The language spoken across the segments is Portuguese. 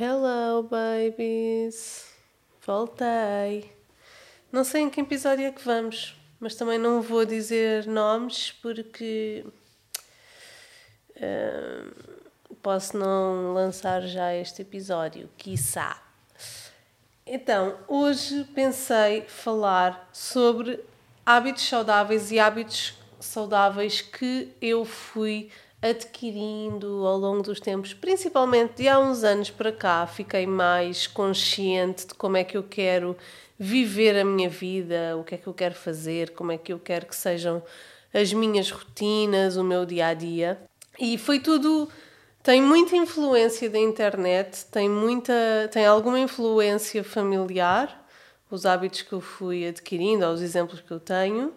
Hello, babies! Voltei! Não sei em que episódio é que vamos, mas também não vou dizer nomes porque. Uh, posso não lançar já este episódio, quiçá. Então, hoje pensei falar sobre hábitos saudáveis e hábitos saudáveis que eu fui adquirindo ao longo dos tempos, principalmente de há uns anos para cá, fiquei mais consciente de como é que eu quero viver a minha vida, o que é que eu quero fazer, como é que eu quero que sejam as minhas rotinas, o meu dia a dia. E foi tudo tem muita influência da internet, tem muita, tem alguma influência familiar, os hábitos que eu fui adquirindo, os exemplos que eu tenho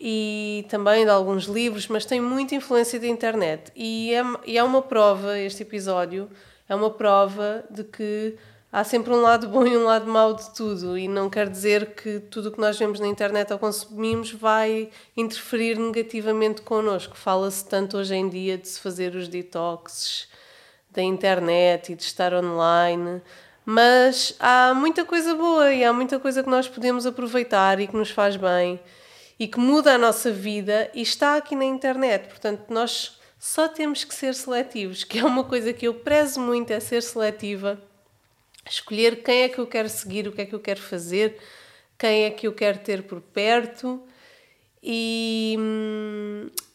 e também de alguns livros, mas tem muita influência da internet. E é, e é uma prova, este episódio, é uma prova de que há sempre um lado bom e um lado mau de tudo. E não quer dizer que tudo o que nós vemos na internet ou consumimos vai interferir negativamente connosco. Fala-se tanto hoje em dia de se fazer os detoxes da internet e de estar online. Mas há muita coisa boa e há muita coisa que nós podemos aproveitar e que nos faz bem e que muda a nossa vida e está aqui na internet. Portanto, nós só temos que ser seletivos, que é uma coisa que eu prezo muito, é ser seletiva, escolher quem é que eu quero seguir, o que é que eu quero fazer, quem é que eu quero ter por perto. E,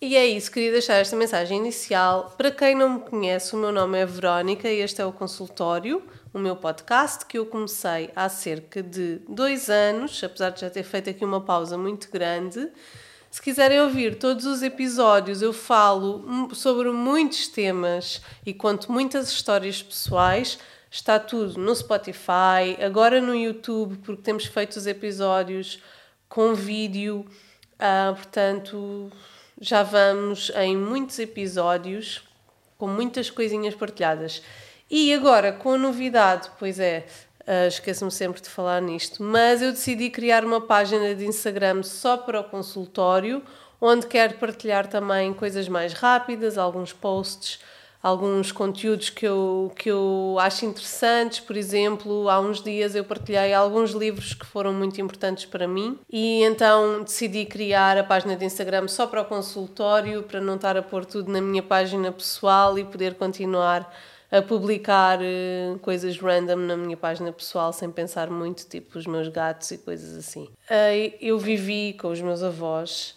e é isso, queria deixar esta mensagem inicial. Para quem não me conhece, o meu nome é Verónica e este é o consultório o meu podcast, que eu comecei há cerca de dois anos, apesar de já ter feito aqui uma pausa muito grande. Se quiserem ouvir todos os episódios, eu falo sobre muitos temas e conto muitas histórias pessoais. Está tudo no Spotify, agora no YouTube, porque temos feito os episódios com vídeo. Uh, portanto, já vamos em muitos episódios com muitas coisinhas partilhadas. E agora, com a novidade, pois é, uh, esqueço-me sempre de falar nisto, mas eu decidi criar uma página de Instagram só para o consultório, onde quero partilhar também coisas mais rápidas, alguns posts, alguns conteúdos que eu, que eu acho interessantes. Por exemplo, há uns dias eu partilhei alguns livros que foram muito importantes para mim e então decidi criar a página de Instagram só para o consultório, para não estar a pôr tudo na minha página pessoal e poder continuar a publicar uh, coisas random na minha página pessoal sem pensar muito, tipo os meus gatos e coisas assim. Uh, eu vivi com os meus avós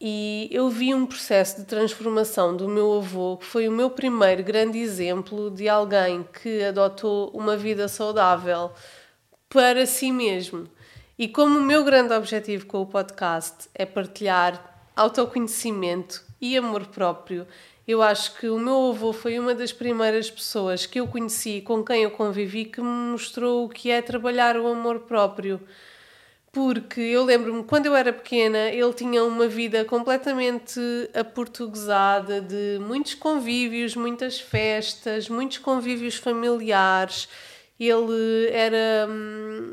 e eu vi um processo de transformação do meu avô, que foi o meu primeiro grande exemplo de alguém que adotou uma vida saudável para si mesmo. E como o meu grande objetivo com o podcast é partilhar autoconhecimento e amor próprio, eu acho que o meu avô foi uma das primeiras pessoas que eu conheci, com quem eu convivi, que me mostrou o que é trabalhar o amor próprio. Porque eu lembro-me, quando eu era pequena, ele tinha uma vida completamente aportuguesada, de muitos convívios, muitas festas, muitos convívios familiares. Ele era. Hum,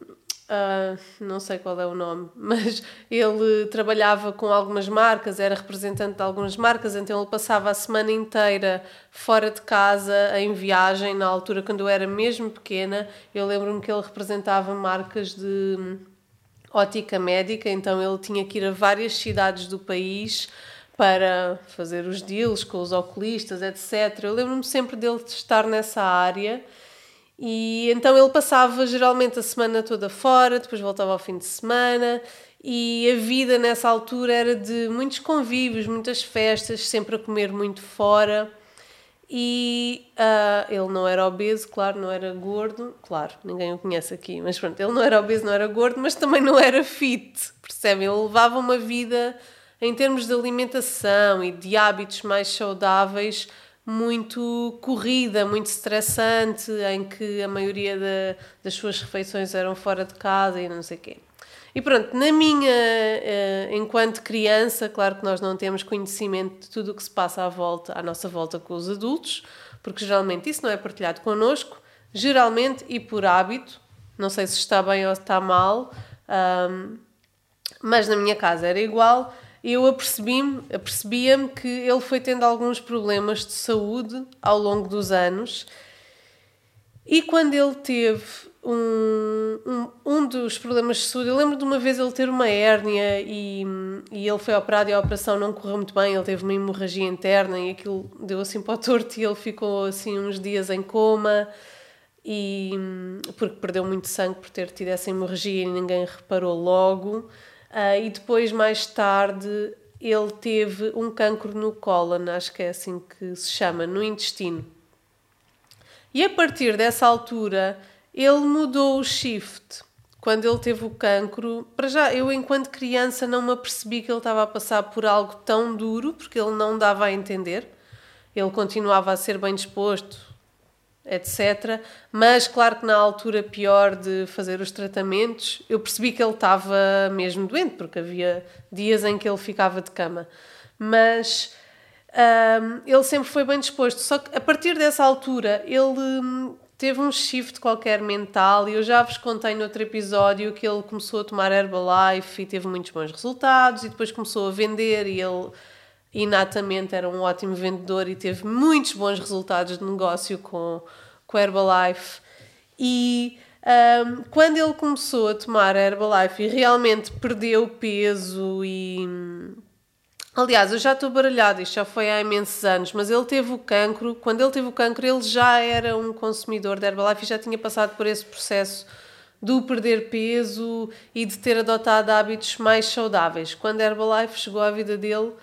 Uh, não sei qual é o nome, mas ele trabalhava com algumas marcas, era representante de algumas marcas, então ele passava a semana inteira fora de casa, em viagem, na altura quando eu era mesmo pequena. Eu lembro-me que ele representava marcas de ótica médica, então ele tinha que ir a várias cidades do país para fazer os deals com os oculistas, etc. Eu lembro-me sempre dele estar nessa área e então ele passava geralmente a semana toda fora, depois voltava ao fim de semana e a vida nessa altura era de muitos convívios, muitas festas, sempre a comer muito fora. E uh, ele não era obeso, claro, não era gordo, claro, ninguém o conhece aqui, mas pronto, ele não era obeso, não era gordo, mas também não era fit, percebem? Ele levava uma vida em termos de alimentação e de hábitos mais saudáveis muito corrida, muito estressante, em que a maioria das suas refeições eram fora de casa e não sei o quê. E pronto, na minha, uh, enquanto criança, claro que nós não temos conhecimento de tudo o que se passa à volta, à nossa volta com os adultos, porque geralmente isso não é partilhado connosco, geralmente e por hábito, não sei se está bem ou está mal, mas na minha casa era igual, eu apercebi-me, apercebia-me que ele foi tendo alguns problemas de saúde ao longo dos anos E quando ele teve um, um, um dos problemas de saúde, eu lembro de uma vez ele ter uma hérnia e, e ele foi operado e a operação não correu muito bem, ele teve uma hemorragia interna e aquilo deu assim para o torto e ele ficou assim uns dias em coma e porque perdeu muito sangue por ter tido essa hemorragia e ninguém reparou logo. Uh, e depois, mais tarde, ele teve um cancro no cólon, acho que é assim que se chama, no intestino. E a partir dessa altura, ele mudou o shift. Quando ele teve o cancro, para já, eu enquanto criança não me apercebi que ele estava a passar por algo tão duro, porque ele não dava a entender. Ele continuava a ser bem disposto, etc. Mas, claro que na altura pior de fazer os tratamentos, eu percebi que ele estava mesmo doente, porque havia dias em que ele ficava de cama. Mas um, ele sempre foi bem disposto. Só que a partir dessa altura, ele hum, teve um shift qualquer mental e eu já vos contei no outro episódio que ele começou a tomar Herbalife e teve muitos bons resultados e depois começou a vender e ele inatamente era um ótimo vendedor e teve muitos bons resultados de negócio com, com Herbalife. E um, quando ele começou a tomar Herbalife e realmente perdeu peso e. Aliás, eu já estou baralhada, isto já foi há imensos anos, mas ele teve o cancro. Quando ele teve o cancro, ele já era um consumidor de Herbalife e já tinha passado por esse processo do perder peso e de ter adotado hábitos mais saudáveis. Quando a Herbalife chegou à vida dele,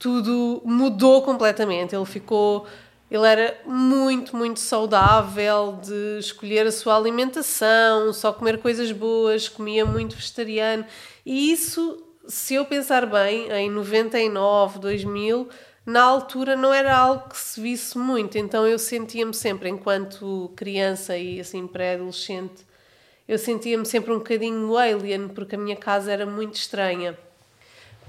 tudo mudou completamente. Ele ficou. Ele era muito, muito saudável de escolher a sua alimentação, só comer coisas boas, comia muito vegetariano. E isso, se eu pensar bem, em 99, 2000, na altura não era algo que se visse muito. Então eu sentia-me sempre, enquanto criança e assim pré-adolescente, eu sentia-me sempre um bocadinho alien, porque a minha casa era muito estranha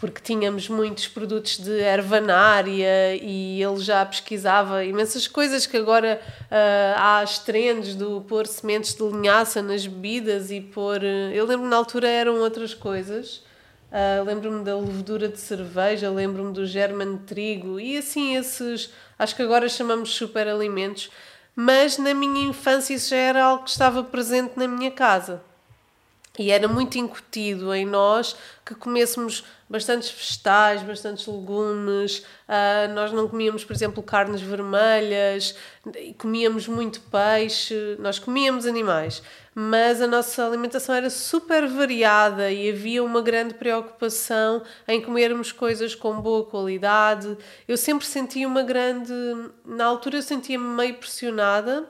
porque tínhamos muitos produtos de ervanária e ele já pesquisava imensas coisas que agora uh, há as trends do pôr sementes de linhaça nas bebidas e pôr. Uh, eu lembro na altura eram outras coisas. Uh, lembro-me da levedura de cerveja, lembro-me do german de trigo e assim esses, acho que agora chamamos super alimentos, mas na minha infância isso já era algo que estava presente na minha casa. E era muito incutido em nós que comêssemos bastantes vegetais, bastantes legumes. Uh, nós não comíamos, por exemplo, carnes vermelhas, comíamos muito peixe, nós comíamos animais, mas a nossa alimentação era super variada e havia uma grande preocupação em comermos coisas com boa qualidade. Eu sempre senti uma grande. Na altura, eu sentia-me meio pressionada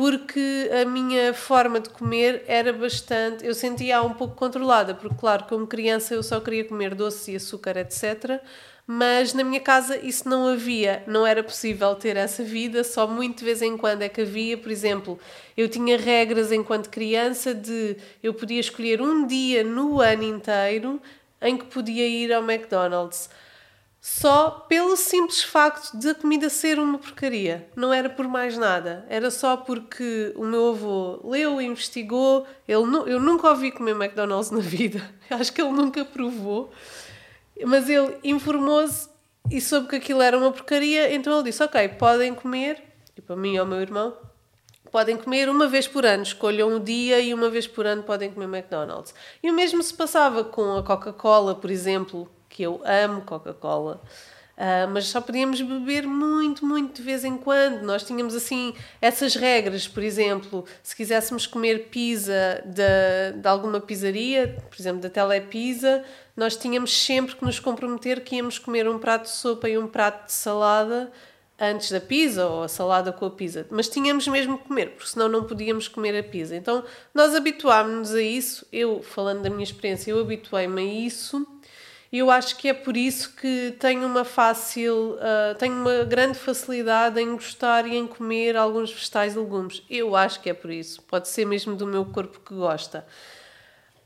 porque a minha forma de comer era bastante. Eu sentia um pouco controlada, porque, claro, como criança eu só queria comer doce e açúcar, etc. Mas na minha casa isso não havia, não era possível ter essa vida, só muito de vez em quando é que havia. Por exemplo, eu tinha regras enquanto criança de eu podia escolher um dia no ano inteiro em que podia ir ao McDonald's só pelo simples facto de a comida ser uma porcaria. Não era por mais nada. Era só porque o meu avô leu, investigou. Ele, eu nunca ouvi comer McDonald's na vida. Acho que ele nunca provou. Mas ele informou-se e soube que aquilo era uma porcaria. Então ele disse: Ok, podem comer. E para mim e ao meu irmão, podem comer uma vez por ano, escolham o dia e uma vez por ano podem comer McDonald's. E o mesmo se passava com a Coca-Cola, por exemplo, que eu amo Coca-Cola. Uh, mas só podíamos beber muito, muito de vez em quando. Nós tínhamos assim essas regras, por exemplo, se quiséssemos comer pizza de, de alguma pizzaria, por exemplo, da Telepizza, nós tínhamos sempre que nos comprometer que íamos comer um prato de sopa e um prato de salada antes da pizza ou a salada com a pizza, mas tínhamos mesmo que comer, porque senão não podíamos comer a pizza. Então nós habituámos-nos a isso. Eu, falando da minha experiência, eu habituei-me a isso eu acho que é por isso que tenho uma fácil, uh, tenho uma grande facilidade em gostar e em comer alguns vegetais e legumes. Eu acho que é por isso. Pode ser mesmo do meu corpo que gosta.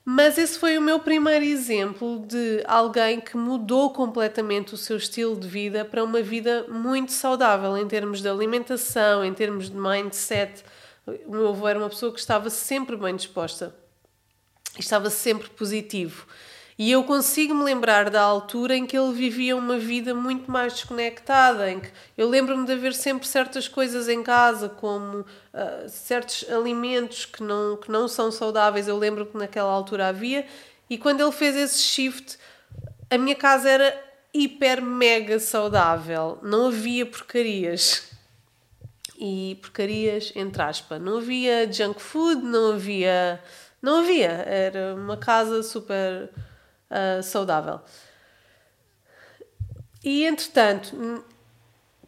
Mas esse foi o meu primeiro exemplo de alguém que mudou completamente o seu estilo de vida para uma vida muito saudável em termos de alimentação, em termos de mindset. O meu avô era uma pessoa que estava sempre bem disposta, estava sempre positivo. E eu consigo me lembrar da altura em que ele vivia uma vida muito mais desconectada, em que eu lembro-me de haver sempre certas coisas em casa, como uh, certos alimentos que não, que não são saudáveis, eu lembro que naquela altura havia, e quando ele fez esse shift, a minha casa era hiper mega saudável, não havia porcarias. E porcarias entre aspas, não havia junk food, não havia. Não havia, era uma casa super uh, saudável. E entretanto,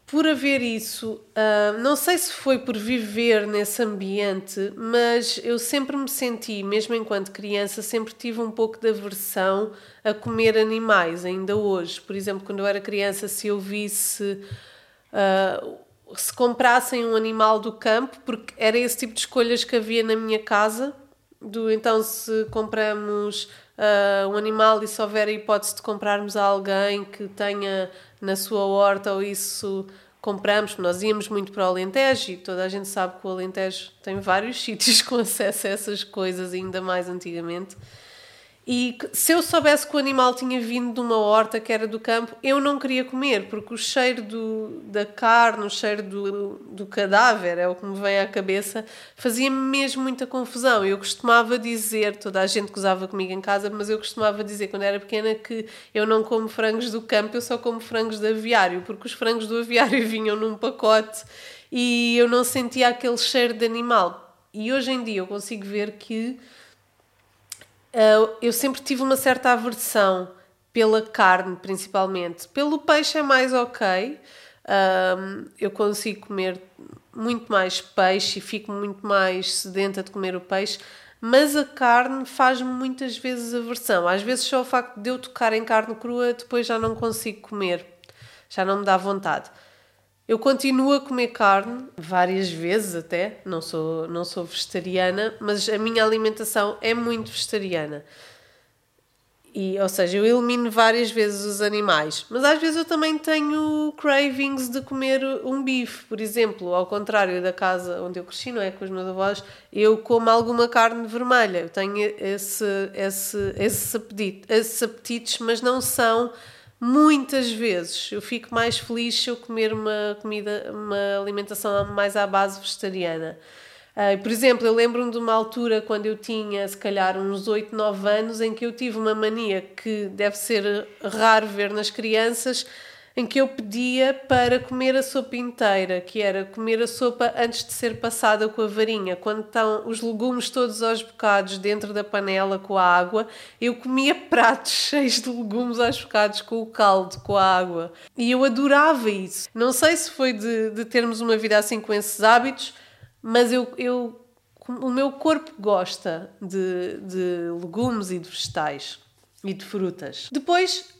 por haver isso, uh, não sei se foi por viver nesse ambiente, mas eu sempre me senti, mesmo enquanto criança, sempre tive um pouco de aversão a comer animais, ainda hoje. Por exemplo, quando eu era criança, se eu visse. Uh, se comprassem um animal do campo, porque era esse tipo de escolhas que havia na minha casa. Do, então, se compramos uh, um animal e se houver a hipótese de comprarmos a alguém que tenha na sua horta ou isso compramos, nós íamos muito para o Alentejo e toda a gente sabe que o Alentejo tem vários sítios com acesso a essas coisas, ainda mais antigamente. E se eu soubesse que o animal tinha vindo de uma horta que era do campo, eu não queria comer, porque o cheiro do, da carne, o cheiro do, do cadáver, é o que me vem à cabeça, fazia-me mesmo muita confusão. Eu costumava dizer, toda a gente gozava comigo em casa, mas eu costumava dizer quando era pequena que eu não como frangos do campo, eu só como frangos do aviário, porque os frangos do aviário vinham num pacote e eu não sentia aquele cheiro de animal. E hoje em dia eu consigo ver que eu sempre tive uma certa aversão pela carne, principalmente. Pelo peixe é mais ok. eu consigo comer muito mais peixe e fico muito mais sedenta de comer o peixe, mas a carne faz-me muitas vezes aversão. Às vezes só o facto de eu tocar em carne crua, depois já não consigo comer, já não me dá vontade. Eu continuo a comer carne, várias vezes até, não sou, não sou vegetariana, mas a minha alimentação é muito vegetariana. E, ou seja, eu elimino várias vezes os animais, mas às vezes eu também tenho cravings de comer um bife, por exemplo, ao contrário da casa onde eu cresci, não é? Com os meus avós, eu como alguma carne vermelha, eu tenho esse, esse, esse apetite, esses apetites, mas não são muitas vezes eu fico mais feliz se eu comer uma comida, uma alimentação mais à base vegetariana. Uh, por exemplo, eu lembro-me de uma altura quando eu tinha, se calhar, uns 8, 9 anos, em que eu tive uma mania que deve ser raro ver nas crianças, em que eu pedia para comer a sopa inteira, que era comer a sopa antes de ser passada com a varinha. Quando estão os legumes todos aos bocados dentro da panela com a água, eu comia pratos cheios de legumes aos bocados com o caldo, com a água. E eu adorava isso. Não sei se foi de, de termos uma vida assim com esses hábitos, mas eu, eu o meu corpo gosta de, de legumes e de vegetais e de frutas. Depois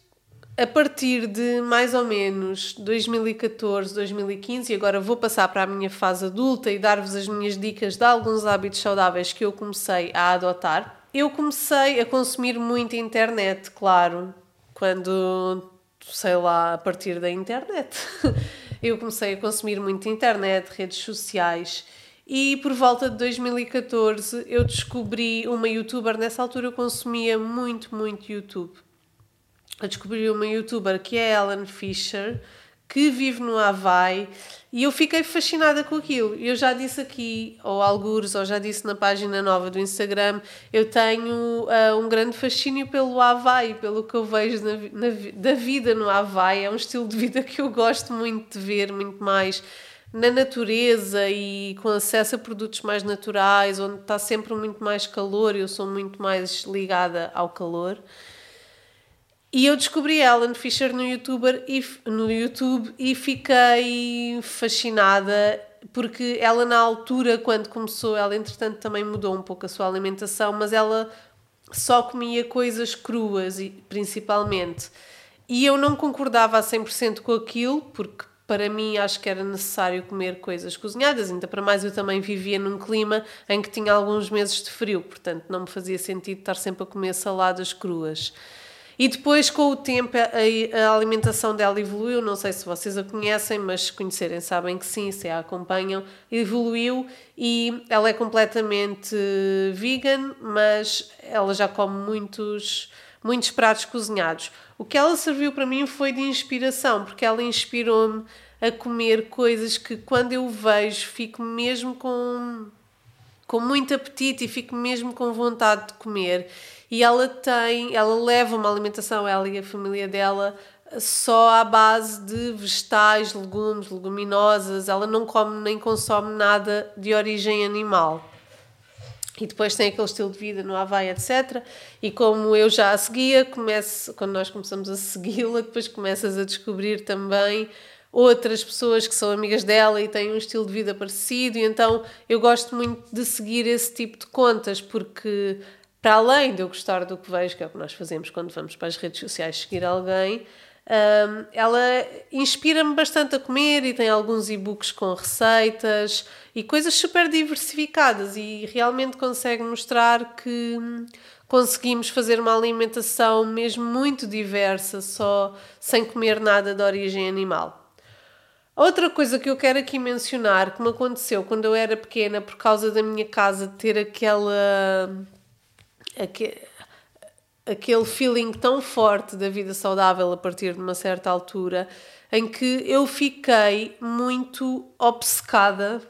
a partir de mais ou menos 2014, 2015, e agora vou passar para a minha fase adulta e dar-vos as minhas dicas de alguns hábitos saudáveis que eu comecei a adotar. Eu comecei a consumir muita internet, claro, quando, sei lá, a partir da internet. eu comecei a consumir muita internet, redes sociais. E por volta de 2014 eu descobri uma youtuber. Nessa altura eu consumia muito, muito YouTube a descobrir uma youtuber que é Ellen Fisher, que vive no Havaí, e eu fiquei fascinada com aquilo. Eu já disse aqui, ou algures, ou já disse na página nova do Instagram, eu tenho uh, um grande fascínio pelo Havaí, pelo que eu vejo na, na, da vida no Havaí. É um estilo de vida que eu gosto muito de ver, muito mais na natureza e com acesso a produtos mais naturais, onde está sempre muito mais calor, eu sou muito mais ligada ao calor. E eu descobri Ellen Fisher no, YouTuber e, no YouTube e fiquei fascinada porque ela na altura, quando começou, ela entretanto também mudou um pouco a sua alimentação, mas ela só comia coisas cruas, principalmente. E eu não concordava a 100% com aquilo, porque para mim acho que era necessário comer coisas cozinhadas, ainda para mais eu também vivia num clima em que tinha alguns meses de frio, portanto não me fazia sentido estar sempre a comer saladas cruas. E depois, com o tempo, a, a, alimentação dela evoluiu. Não sei se vocês a conhecem, mas se conhecerem, sabem que sim, se a acompanham. Evoluiu e ela é completamente vegan, mas ela já come muitos muitos pratos cozinhados. O que ela serviu para mim foi de inspiração, porque ela inspirou-me a comer coisas que quando eu vejo fico mesmo com, com muito apetite e fico mesmo com vontade de comer. E ela tem, ela leva uma alimentação, ela e a família dela, só à base de vegetais, legumes, leguminosas. Ela não come nem consome nada de origem animal. E depois tem aquele estilo de vida no Havaí, etc. E como eu já a seguia, comece, quando nós começamos a segui-la, depois começas a descobrir também outras pessoas que são amigas dela e têm um estilo de vida parecido, e então eu gosto muito de seguir esse tipo de contas, porque para além de eu gostar do que vejo, que é o que nós fazemos quando vamos para as redes sociais seguir alguém, um, ela inspira-me bastante a comer e tem alguns e-books com receitas e coisas super diversificadas e realmente consegue mostrar que conseguimos fazer uma alimentação mesmo muito diversa, só sem comer nada de origem animal. Outra coisa que eu quero aqui mencionar que me aconteceu quando eu era pequena por causa da minha casa ter aquela aquele feeling tão forte da vida saudável a partir de uma certa altura, em que eu fiquei muito obcecada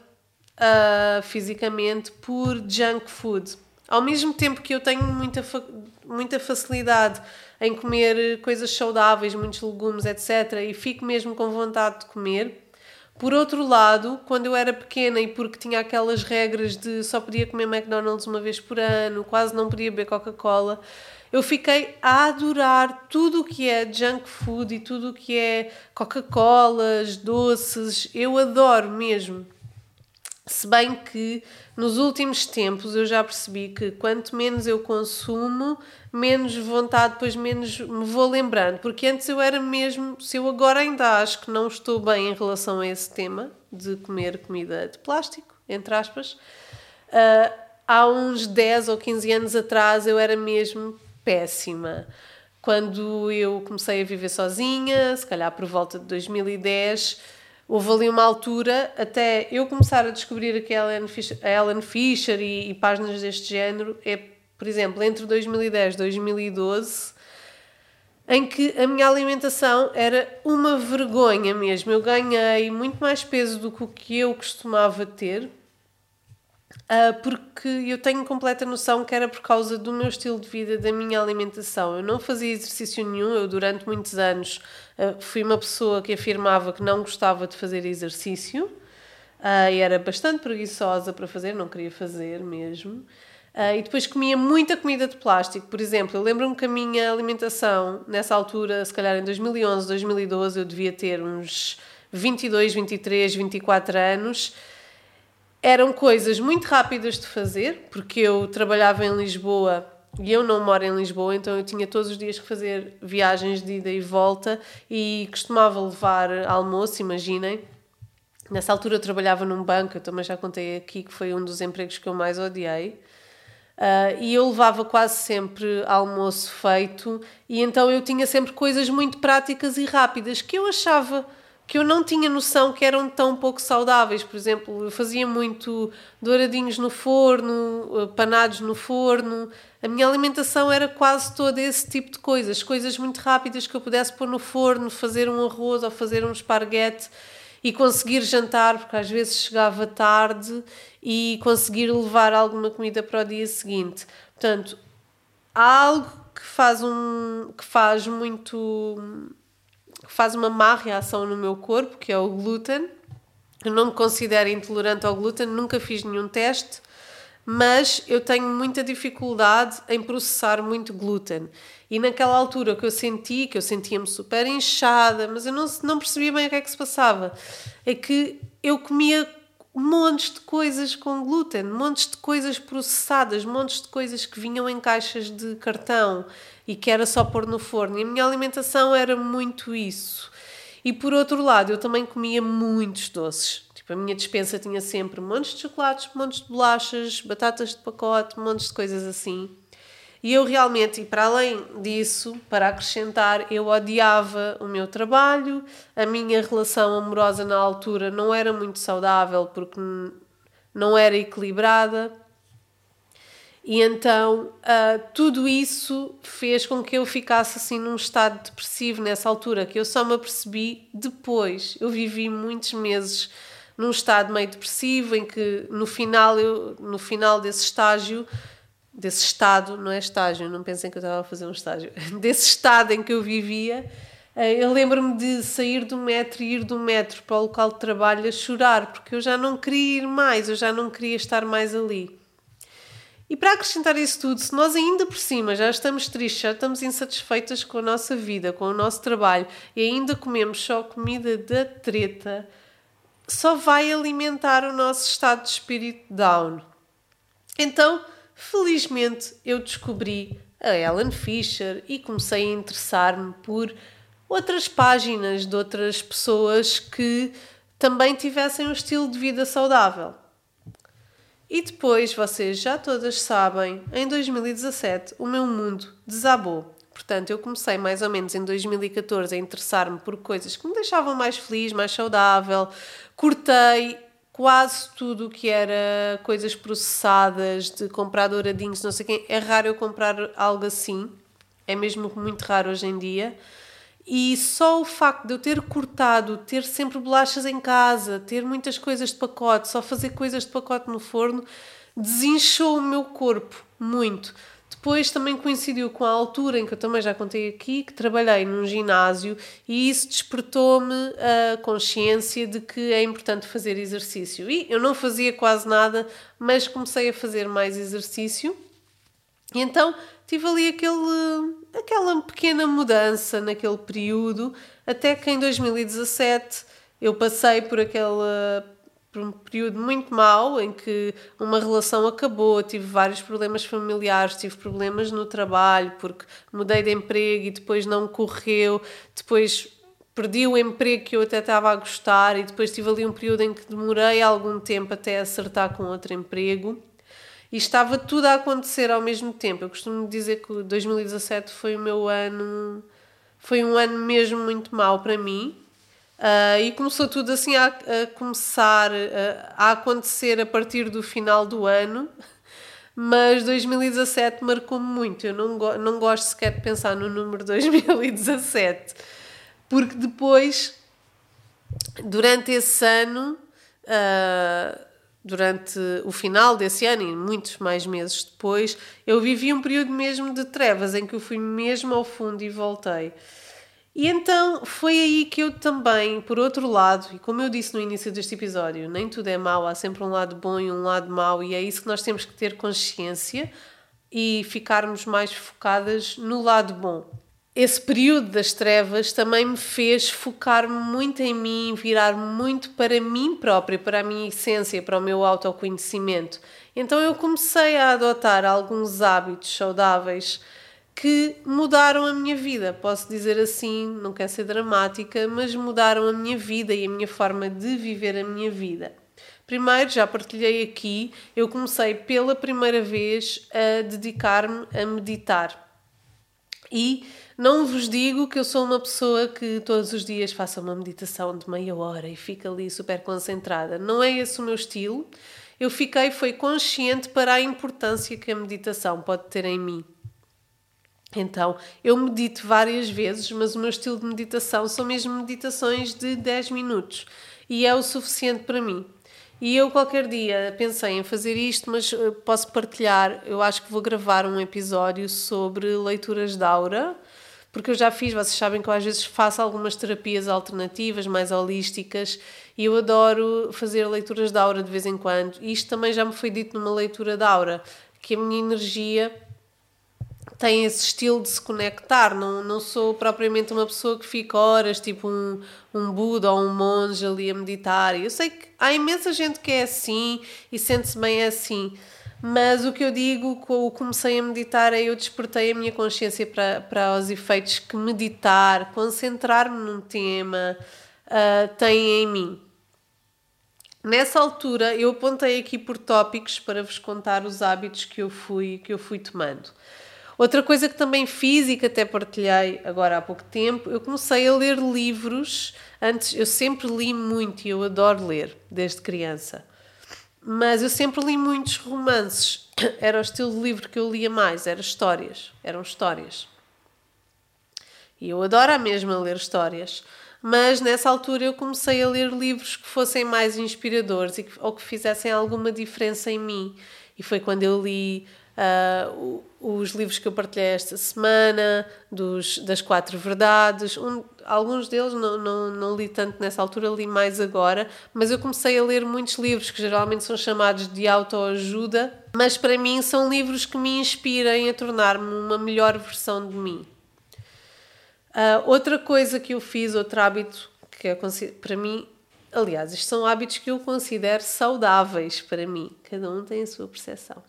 uh, fisicamente por junk food. Ao mesmo tempo que eu tenho muita, fa muita facilidade em comer coisas saudáveis, muitos legumes, etc., e fico mesmo com vontade de comer. Por outro lado, quando eu era pequena e porque tinha aquelas regras de só podia comer McDonald's uma vez por ano, quase não podia beber Coca-Cola, eu fiquei a adorar tudo o que é junk food e tudo o que é Coca-Colas, doces. Eu adoro mesmo. Se bem que nos últimos tempos eu já percebi que quanto menos eu consumo, menos vontade, depois menos me vou lembrando. Porque antes eu era mesmo, se eu agora ainda acho que não estou bem em relação a esse tema de comer comida de plástico, entre aspas, uh, há uns 10 ou 15 anos atrás eu era mesmo péssima. Quando eu comecei a viver sozinha, se calhar por volta de 2010, houve ali uma altura, até eu começar a descobrir aqui a Ellen Fisher, a Ellen e, e páginas deste género, é, por exemplo, entre 2010 e 2012, em que a minha alimentação era uma vergonha mesmo. Eu ganhei muito mais peso do que o que eu costumava ter, Uh, porque eu tenho completa noção que era por causa do meu estilo de vida, da minha alimentação. Eu não fazia exercício nenhum, eu durante muitos anos uh, fui uma pessoa que afirmava que não gostava de fazer exercício uh, e era bastante preguiçosa para fazer, não queria fazer mesmo. e depois comia muita comida de plástico, por exemplo. Eu lembro-me que a minha alimentação, nessa altura, se calhar em 2011, 2012, eu devia ter uns 22, 23, 24 anos eram coisas muito rápidas de fazer, porque eu trabalhava em Lisboa e eu não moro em Lisboa, então eu tinha todos os dias que fazer viagens de ida e volta e costumava levar almoço, imaginem. Nessa altura eu trabalhava num banco, eu também já contei aqui que foi um dos empregos que eu mais odiei. Uh, e eu levava quase sempre almoço feito, e então eu tinha sempre coisas muito práticas e rápidas que eu achava que eu não tinha noção que eram tão pouco saudáveis. Por exemplo, eu fazia muito douradinhos no forno, eh, panados no forno. A minha alimentação era quase toda esse tipo de coisas, coisas muito rápidas que eu pudesse pôr no forno, fazer um arroz ou fazer um esparguete e conseguir jantar, porque às vezes chegava tarde e conseguir levar alguma comida para o dia seguinte. Portanto, há algo que faz um que faz muito faz uma má reação no meu corpo, que é o glúten. Eu não me considero intolerante ao glúten, nunca fiz nenhum teste, mas eu tenho muita dificuldade em processar muito glúten. E naquela altura que eu senti, que eu sentia-me super inchada, mas eu não, não percebia bem o que é que se passava, é que eu comia montes de coisas com glúten, montes de coisas processadas, montes de coisas que vinham em caixas de cartão e que era só pôr no forno. E a minha alimentação era muito isso. E por outro lado, eu também comia muitos doces. Tipo, a minha dispensa tinha sempre montes de chocolates, montes de bolachas, batatas de pacote, montes de coisas assim. E eu realmente, e para além disso, para acrescentar, eu odiava o meu trabalho, a minha relação amorosa na altura não era muito saudável porque não era equilibrada E então uh, tudo isso fez com que eu ficasse assim num estado depressivo nessa altura, que eu só me apercebi depois. Eu vivi muitos meses num estado meio depressivo, em que no final, eu, no final desse estágio, desse estado, não é estágio, não pensem que eu estava a fazer um estágio, desse estado em que eu vivia, uh, eu lembro-me de sair do metro e ir do metro para o local de trabalho a chorar, porque eu já não queria ir mais, eu já não queria estar mais ali. E para acrescentar isso tudo, se nós ainda por cima já estamos tristes, já estamos insatisfeitas com a nossa vida, com o nosso trabalho e ainda comemos só comida da treta, só vai alimentar o nosso estado de espírito down. Então, felizmente, eu descobri a Ellen Fisher e comecei a interessar-me por outras páginas de outras pessoas que também tivessem um estilo de vida saudável. E depois, vocês já todas sabem, em 2017 o meu mundo desabou. Portanto, eu comecei mais ou menos em 2014 a interessar-me por coisas que me deixavam mais feliz, mais saudável. Cortei quase tudo que era coisas processadas, de comprar douradinhos, não sei quem. É raro eu comprar algo assim. É mesmo muito raro hoje em dia. E só o facto de eu ter cortado, ter sempre bolachas em casa, ter muitas coisas de pacote, só fazer coisas de pacote no forno, desinchou o meu corpo muito. Depois também coincidiu com a altura em que eu também já contei aqui, que trabalhei num ginásio e isso despertou-me a consciência de que é importante fazer exercício. E eu não fazia quase nada, mas comecei a fazer mais exercício. E então tive ali aquele, aquela pequena mudança naquele período, até que em 2017 eu passei por aquele por um período muito mau em que uma relação acabou, tive vários problemas familiares, tive problemas no trabalho porque mudei de emprego e depois não correu, depois perdi o emprego que eu até estava a gostar e depois tive ali um período em que demorei algum tempo até acertar com outro emprego e estava tudo a acontecer ao mesmo tempo. Eu costumo dizer que 2017 foi o meu ano, foi um ano mesmo muito mau para mim. Uh, e começou tudo assim a, a começar a, a acontecer a partir do final do ano, mas 2017 marcou-me muito. Eu não, go não gosto sequer de pensar no número 2017, porque depois, durante esse ano, uh, durante o final desse ano e muitos mais meses depois, eu vivi um período mesmo de trevas em que eu fui mesmo ao fundo e voltei. E então foi aí que eu também, por outro lado, e como eu disse no início deste episódio, nem tudo é mau, há sempre um lado bom e um lado mau, e é isso que nós temos que ter consciência e ficarmos mais focadas no lado bom esse período das trevas também me fez focar muito em mim, virar muito para mim própria, para a minha essência, para o meu autoconhecimento. Então eu comecei a adotar alguns hábitos saudáveis que mudaram a minha vida. Posso dizer assim, não quero ser dramática, mas mudaram a minha vida e a minha forma de viver a minha vida. Primeiro, já partilhei aqui, eu comecei pela primeira vez a dedicar-me a meditar. E não vos digo que eu sou uma pessoa que todos os dias faça uma meditação de meia hora e fica ali super concentrada. Não é esse o meu estilo. Eu fiquei foi consciente para a importância que a meditação pode ter em mim. Então, eu medito várias vezes, mas o meu estilo de meditação são mesmo meditações de 10 minutos e é o suficiente para mim. E eu qualquer dia pensei em fazer isto, mas eh, posso partilhar. Eu acho que vou gravar um episódio sobre leituras de aura porque eu já fiz, vocês sabem que eu às vezes faço algumas terapias alternativas, mais holísticas, e eu adoro fazer leituras de aura de vez em quando. E isto também já me foi dito numa leitura de aura, que a minha energia tem esse estilo de se conectar. Não, não sou propriamente uma pessoa que fica horas, tipo um, um Buda ou um monge ali a meditar. Eu sei que há imensa gente que é assim e sente-se bem assim. Mas o que eu digo, quando comecei a meditar, é eu despertei a minha consciência para, para os efeitos que meditar, concentrar-me num tema, uh, tem em mim. Nessa altura, eu apontei aqui por tópicos para vos contar os hábitos que eu fui, que eu fui tomando. Outra coisa que também fiz e que até partilhei agora há pouco tempo, eu comecei a ler livros. Antes, eu sempre li muito e eu adoro ler, desde criança mas eu sempre li muitos romances era o estilo de livro que eu lia mais, era histórias, eram histórias. E eu adoro a mesma ler histórias, mas nessa altura eu comecei a ler livros que fossem mais inspiradores e que, ou que fizessem alguma diferença em mim. E foi quando eu li uh, os livros que eu partilhei esta semana, dos, das quatro verdades. Um, alguns deles não, não, não li tanto nessa altura, li mais agora, mas eu comecei a ler muitos livros que geralmente são chamados de autoajuda, mas para mim são livros que me inspirem a tornar-me uma melhor versão de mim. Uh, outra coisa que eu fiz, outro hábito que é para mim, aliás, estes são hábitos que eu considero saudáveis para mim, cada um tem a sua percepção.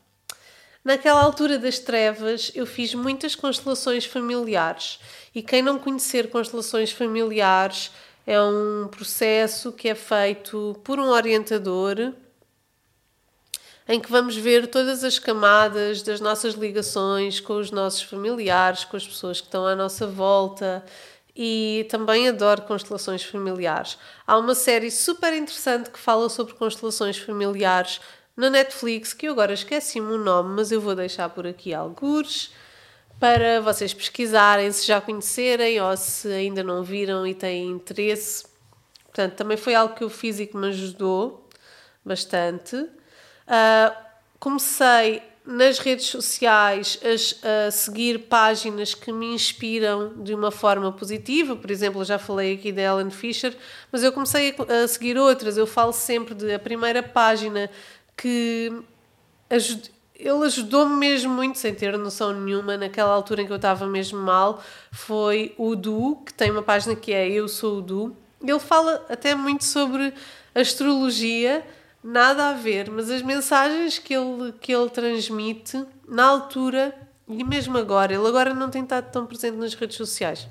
Naquela altura das trevas, eu fiz muitas constelações familiares. E quem não conhecer constelações familiares é um processo que é feito por um orientador em que vamos ver todas as camadas das nossas ligações com os nossos familiares, com as pessoas que estão à nossa volta e também adoro constelações familiares. Há uma série super interessante que fala sobre constelações familiares na Netflix, que eu agora esqueci-me o nome, mas eu vou deixar por aqui alguns para vocês pesquisarem, se já conhecerem ou se ainda não viram e têm interesse. Portanto, também foi algo que eu fiz e que me ajudou bastante. Uh, comecei nas redes sociais a, a, seguir páginas que me inspiram de uma forma positiva. Por exemplo, eu já falei aqui da Ellen Fisher, mas eu comecei a, a seguir outras. Eu falo sempre de a primeira página que ajud... ele ajudou-me mesmo muito, sem ter noção nenhuma, naquela altura em que eu estava mesmo mal, foi o Du, que tem uma página que é Eu Sou o Du. Ele fala até muito sobre astrologia, nada a ver, mas as mensagens que ele, que ele transmite na altura e mesmo agora, ele agora não tem estado tão presente nas redes sociais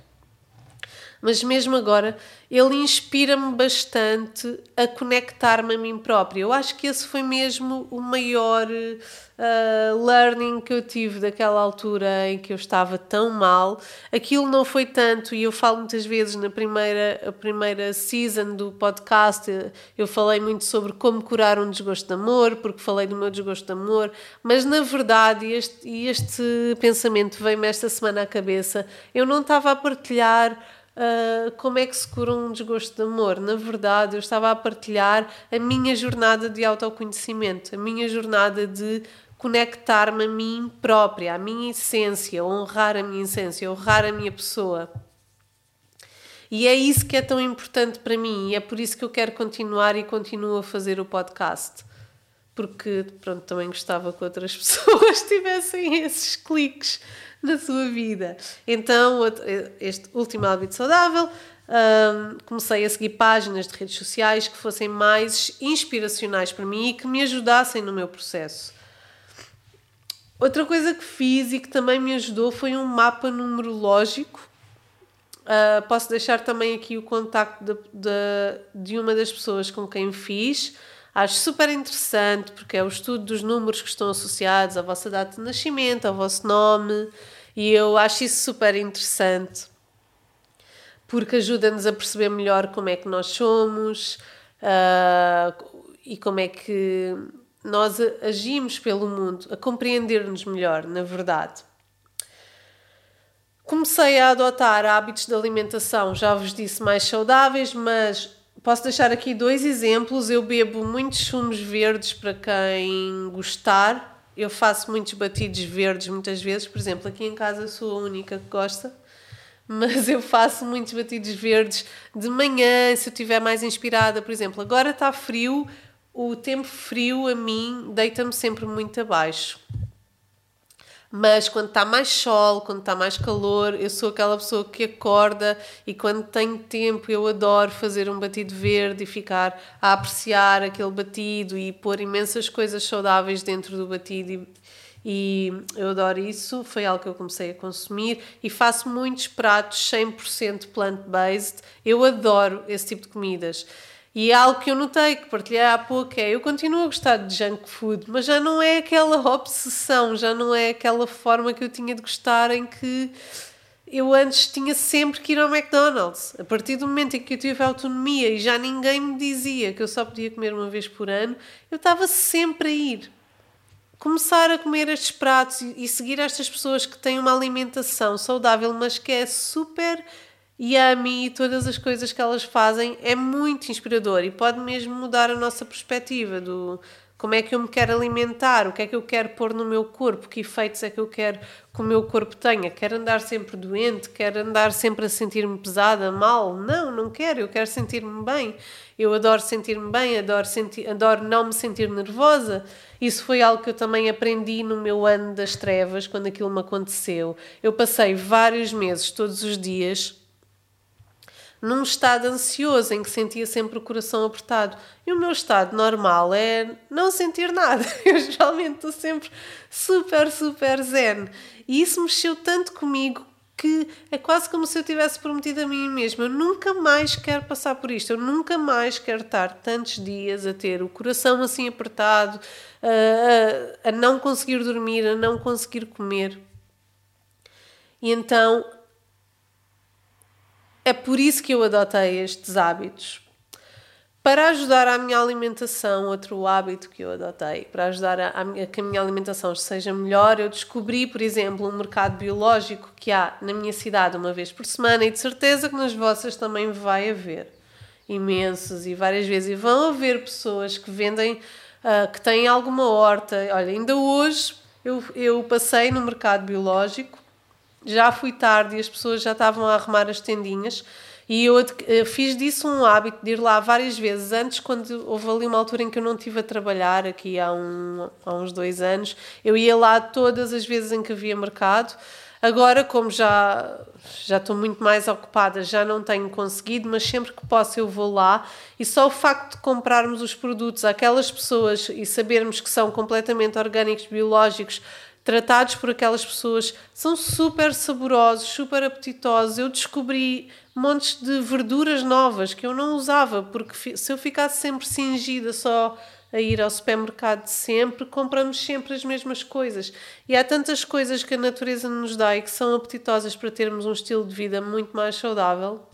mas mesmo agora ele inspira-me bastante a conectar-me a mim própria. Eu acho que esse foi mesmo o maior uh, learning que eu tive daquela altura em que eu estava tão mal. Aquilo não foi tanto, e eu falo muitas vezes na primeira, a primeira season do podcast, eu falei muito sobre como curar um desgosto de amor, porque falei do meu desgosto de amor, mas na verdade, este, este pensamento veio-me esta semana à cabeça, eu não estava a partilhar uh, como é que se cura um desgosto de amor. Na verdade, eu estava a partilhar a minha jornada de autoconhecimento, a minha jornada de conectar-me a mim própria, à minha essência, honrar a minha essência, honrar a minha pessoa. E é isso que é tão importante para mim e é por isso que eu quero continuar e continuo a fazer o podcast. Porque, pronto, também gostava que outras pessoas tivessem esses cliques na sua vida. Então, este último hábito saudável, um, comecei a seguir páginas de redes sociais que fossem mais inspiracionais para mim e que me ajudassem no meu processo. Outra coisa que fiz e que também me ajudou foi um mapa numerológico. Uh, posso deixar também aqui o contacto de, de, de uma das pessoas com quem fiz. Acho super interessante porque é o estudo dos números que estão associados à vossa data de nascimento, ao vosso nome, e eu acho isso super interessante porque ajuda-nos a perceber melhor como é que nós somos uh, e como é que nós agimos pelo mundo, a compreender-nos melhor, na verdade. Comecei a adotar hábitos de alimentação, já vos disse, mais saudáveis, mas posso deixar aqui dois exemplos. Eu bebo muitos sumos verdes para quem gostar eu faço muitos batidos verdes muitas vezes, por exemplo, aqui em casa sou a única que gosta, mas eu faço muitos batidos verdes de manhã, se eu estiver mais inspirada, por exemplo, agora está frio, o tempo frio a mim deita-me sempre muito abaixo. Mas quando está mais sol, quando está mais calor, eu sou aquela pessoa que acorda e quando tenho tempo eu adoro fazer um batido verde e ficar a apreciar aquele batido e pôr imensas coisas saudáveis dentro do batido e, e eu adoro isso, foi algo que eu comecei a consumir e faço muitos pratos 100% plant-based. Eu adoro esse tipo de comidas. E é algo que eu notei, que partilhei há pouco, é eu continuo a gostar de junk food, mas já não é aquela obsessão, já não é aquela forma que eu tinha de gostar em que eu antes tinha sempre que ir ao McDonald's. A partir do momento em que eu tive autonomia e já ninguém me dizia que eu só podia comer uma vez por ano, eu estava sempre a ir. começar a comer estes pratos e, seguir estas pessoas que têm uma alimentação saudável, mas que é super yummy e todas as coisas que elas fazem é muito inspirador e pode mesmo mudar a nossa perspectiva do como é que eu me quero alimentar, o que é que eu quero pôr no meu corpo, que efeitos é que eu quero que o meu corpo tenha. Quero andar sempre doente, quero andar sempre a sentir-me pesada, mal? Não, não quero, eu quero sentir-me bem. Eu adoro sentir-me bem, adoro, sentir, adoro não me sentir nervosa. Isso foi algo que eu também aprendi no meu ano das trevas, quando aquilo me aconteceu. Eu passei vários meses, todos os dias, num estado ansioso em que sentia sempre o coração apertado. E o meu estado normal é não sentir nada. Eu geralmente estou sempre super, super zen. E isso mexeu tanto comigo que é quase como se eu tivesse prometido a mim mesma: eu nunca mais quero passar por isto, eu nunca mais quero estar tantos dias a ter o coração assim apertado, a, a, a não conseguir dormir, a não conseguir comer. E então é por isso que eu adotei estes hábitos. Para ajudar a minha alimentação, outro hábito que eu adotei, para ajudar a, a, que a minha alimentação seja melhor, eu descobri, por exemplo, um mercado biológico que há na minha cidade uma vez por semana e de certeza que nas vossas também vai haver imensos e várias vezes. E vão haver pessoas que vendem, uh, que têm alguma horta. Olha, ainda hoje eu, eu passei no mercado biológico já fui tarde e as pessoas já estavam a arrumar as tendinhas. E eu eh, fiz disso um hábito de ir lá várias vezes. Antes, quando houve ali uma altura em que eu não estive a trabalhar, aqui há, um, há uns dois anos, eu ia lá todas as vezes em que havia mercado. Agora, como já, já estou muito mais ocupada, já não tenho conseguido, mas sempre que posso eu vou lá. E só o facto de comprarmos os produtos àquelas pessoas e sabermos que são completamente orgânicos, biológicos, tratados por aquelas pessoas, são super saborosos, super apetitosos. Eu descobri montes de verduras novas que eu não usava, porque se eu ficasse sempre cingida só a ir ao supermercado sempre, compramos sempre as mesmas coisas. E há tantas coisas que a natureza nos dá e que são apetitosas para termos um estilo de vida muito mais saudável.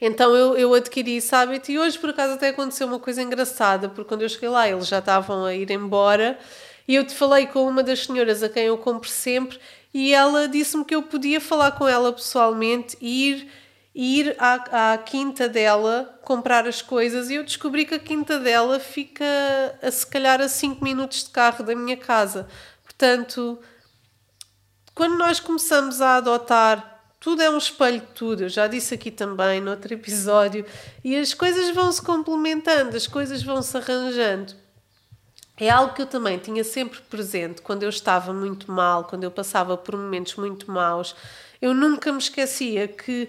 Então eu, eu adquiri esse hábito e hoje por acaso até aconteceu uma coisa engraçada, porque quando eu cheguei lá eles já estavam a ir embora e eu te falei com uma das senhoras a quem eu compro sempre e ela disse-me que eu podia falar com ela pessoalmente e ir, ir à, à quinta dela comprar as coisas. E eu descobri que a quinta dela fica a se calhar a 5 minutos de carro da minha casa. Portanto, quando nós começamos a adotar tudo é um espelho de tudo, eu já disse aqui também no outro episódio, e as coisas vão se complementando, as coisas vão se arranjando é algo que eu também tinha sempre presente quando eu estava muito mal, quando eu passava por momentos muito maus. Eu nunca me esquecia que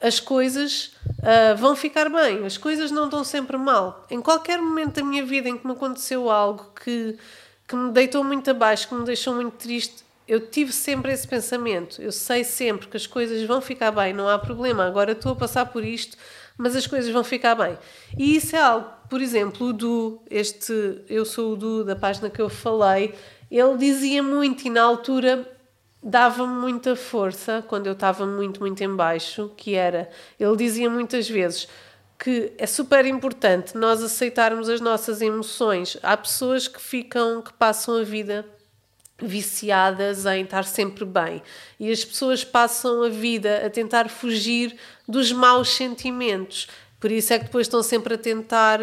as coisas uh, vão ficar bem, as coisas não estão sempre mal. Em qualquer momento da minha vida em que me aconteceu algo que, que me deitou muito abaixo, que me deixou muito triste, eu tive sempre esse pensamento. Eu sei sempre que as coisas vão ficar bem, não há problema. Agora estou a passar por isto, mas as coisas vão ficar bem. E isso é algo, por exemplo, o Du, este Eu Sou o Du, da página que eu falei, ele dizia muito e na altura dava-me muita força quando eu estava muito, muito em baixo, que era, ele dizia muitas vezes que é super importante nós aceitarmos as nossas emoções. Há pessoas que ficam, que passam a vida viciadas em estar sempre bem. E as pessoas passam a vida a tentar fugir dos maus sentimentos. Por isso é que depois estão sempre a tentar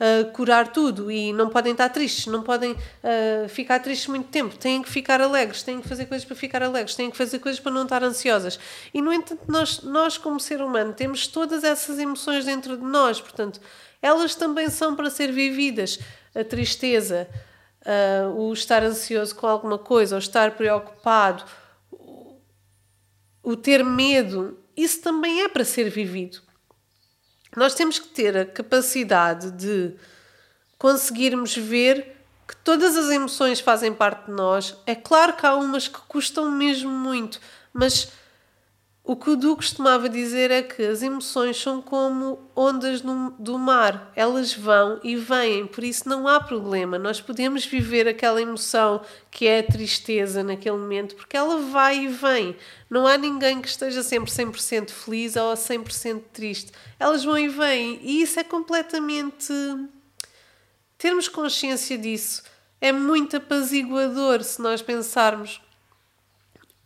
uh, curar tudo e não podem estar tristes, não podem uh, ficar tristes muito tempo, têm que ficar alegres, têm que fazer coisas para ficar alegres, têm que fazer coisas para não estar ansiosas. E no entanto, nós, nós como ser humano, temos todas essas emoções dentro de nós, portanto, elas também são para ser vividas. A tristeza, uh, o estar ansioso com alguma coisa, o estar preocupado, o ter medo, isso também é para ser vivido. Nós temos que ter a capacidade de conseguirmos ver que todas as emoções fazem parte de nós. É claro que há umas que custam mesmo muito, mas o que o Du costumava dizer é que as emoções são como ondas no, do mar, elas vão e vêm, por isso não há problema. Nós podemos viver aquela emoção que é a tristeza naquele momento, porque ela vai e vem. Não há ninguém que esteja sempre 100% feliz ou 100% triste. Elas vão e vêm, e isso é completamente. Termos consciência disso é muito apaziguador se nós pensarmos: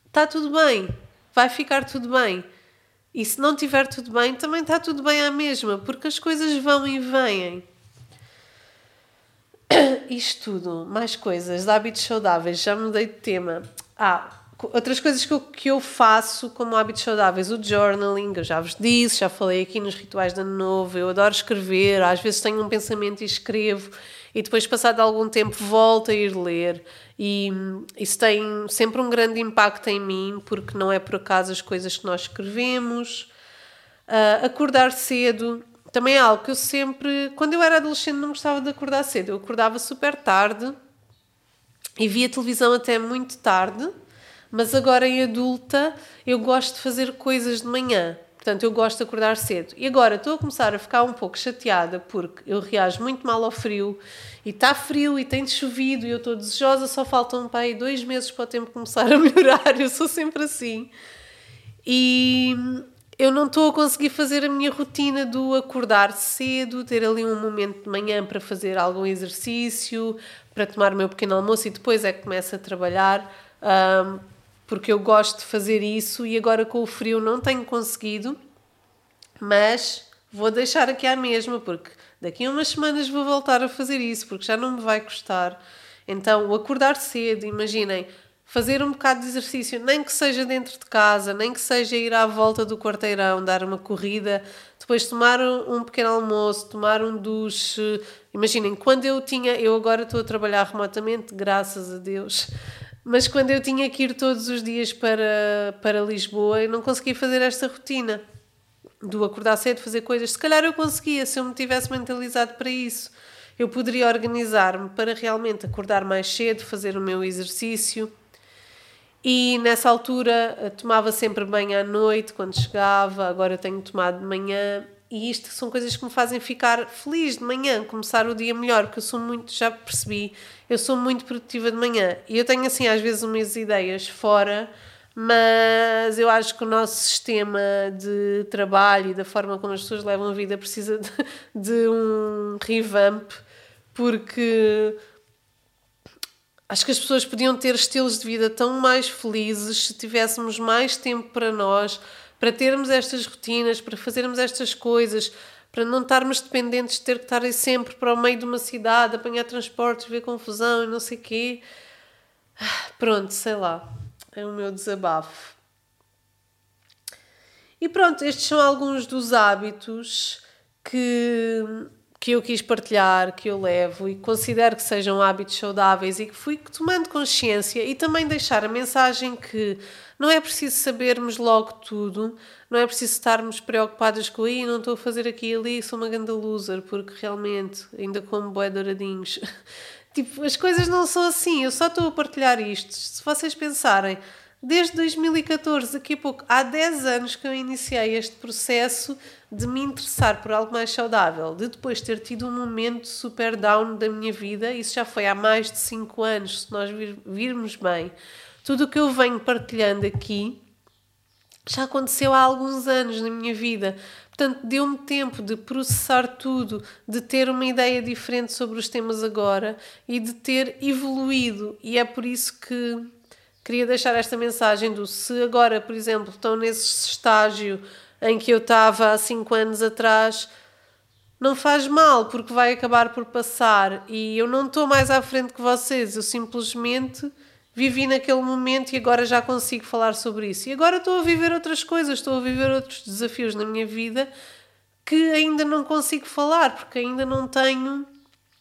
está tudo bem, vai ficar tudo bem. E se não tiver tudo bem, também está tudo bem à mesma, porque as coisas vão e vêm. Isto tudo, mais coisas, hábitos saudáveis, já mudei de tema. Ah, outras coisas que eu, que eu faço como hábitos saudáveis, o journaling, eu já vos disse, já falei aqui nos rituais de ano novo, eu adoro escrever, às vezes tenho um pensamento e escrevo, e depois, passado algum tempo, volto a ir ler. E isso tem sempre um grande impacto em mim, porque não é por acaso as coisas que nós escrevemos. Uh, acordar cedo também é algo que eu sempre, quando eu era adolescente, não gostava de acordar cedo. Eu acordava super tarde e via televisão até muito tarde, mas agora em adulta eu gosto de fazer coisas de manhã. Portanto, eu gosto de acordar cedo. E agora estou a começar a ficar um pouco chateada porque eu reajo muito mal ao frio e está frio e tem chovido e eu estou desejosa, só faltam aí dois meses para o tempo começar a melhorar. Eu sou sempre assim. E eu não estou a conseguir fazer a minha rotina do acordar cedo, ter ali um momento de manhã para fazer algum exercício, para tomar o meu pequeno almoço e depois é que começo a trabalhar. Um, porque eu gosto de fazer isso e agora com o frio não tenho conseguido, mas vou deixar aqui à mesma, porque daqui a umas semanas vou voltar a fazer isso, porque já não me vai custar. Então, acordar cedo, imaginem, fazer um bocado de exercício, nem que seja dentro de casa, nem que seja ir à volta do quarteirão, dar uma corrida, depois tomar um pequeno almoço, tomar um duche. Imaginem, quando eu tinha, eu agora estou a trabalhar remotamente, graças a Deus, mas quando eu tinha que ir todos os dias para, para Lisboa, eu não conseguia fazer esta rotina do acordar cedo, fazer coisas. Se calhar eu conseguia, se eu me tivesse mentalizado para isso. Eu poderia organizar-me para realmente acordar mais cedo, fazer o meu exercício. E nessa altura eh, tomava sempre banho à noite quando chegava, agora tenho tomado de manhã e isto são coisas que me fazem ficar feliz de manhã, começar o dia melhor, porque eu sou muito, já percebi, eu sou muito produtiva de manhã. E eu tenho assim às vezes umas ideias fora, mas eu acho que o nosso sistema de trabalho e da forma como as pessoas levam a vida precisa de, de um revamp, porque acho que as pessoas podiam ter estilos de vida tão mais felizes se tivéssemos mais tempo para nós para termos estas rotinas, para fazermos estas coisas, para não estarmos dependentes de ter que estar sempre para o meio de uma cidade, apanhar transportes, ver confusão e não sei quê. Ah, pronto, sei lá. É o meu desabafo. E pronto, estes são alguns dos hábitos que, que eu quis partilhar, que eu levo e considero que sejam hábitos saudáveis e que fui tomando consciência e também deixar a mensagem que não é preciso sabermos logo tudo, não é preciso estarmos preocupados com aí não estou a fazer aqui e ali, sou uma grande loser, porque realmente ainda como boé douradinhos. tipo, as coisas não são assim, eu só estou a partilhar isto. Se vocês pensarem, desde 2014, daqui a pouco, há 10 anos que eu iniciei este processo de me interessar por algo mais saudável, de depois ter tido um momento super down da minha vida, isso já foi há mais de 5 anos, se nós vir, virmos bem. Tudo o que eu venho partilhando aqui já aconteceu há alguns anos na minha vida. Portanto, deu-me tempo de processar tudo, de ter uma ideia diferente sobre os temas agora e de ter evoluído. E é por isso que queria deixar esta mensagem do se agora, por exemplo, estão nesse estágio em que eu estava há 5 anos atrás, não faz mal, porque vai acabar por passar. E eu não estou mais à frente que vocês, eu simplesmente vivi naquele momento e agora já consigo falar sobre isso. E agora estou a viver outras coisas, estou a viver outros desafios na minha vida que ainda não consigo falar, porque ainda não tenho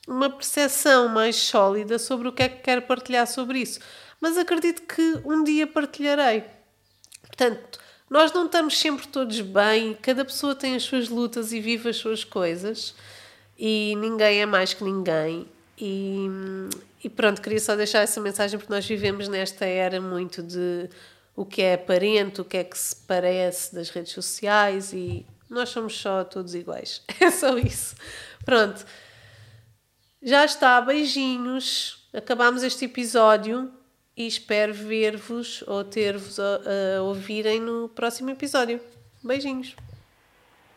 uma percepção mais sólida sobre o que é que quero partilhar sobre isso. Mas acredito que um dia partilharei. Portanto, nós não estamos sempre todos bem, cada pessoa tem as suas lutas e vive as suas coisas, e ninguém é mais que ninguém. E, e pronto, queria só deixar essa mensagem porque nós vivemos nesta era muito de o que é aparente, o que é que se parece das redes sociais e nós somos só todos iguais. É só isso. Pronto. Já está, beijinhos. Acabamos este episódio e espero ver-vos ou ter-vos a, a ouvirem no próximo episódio. Beijinhos.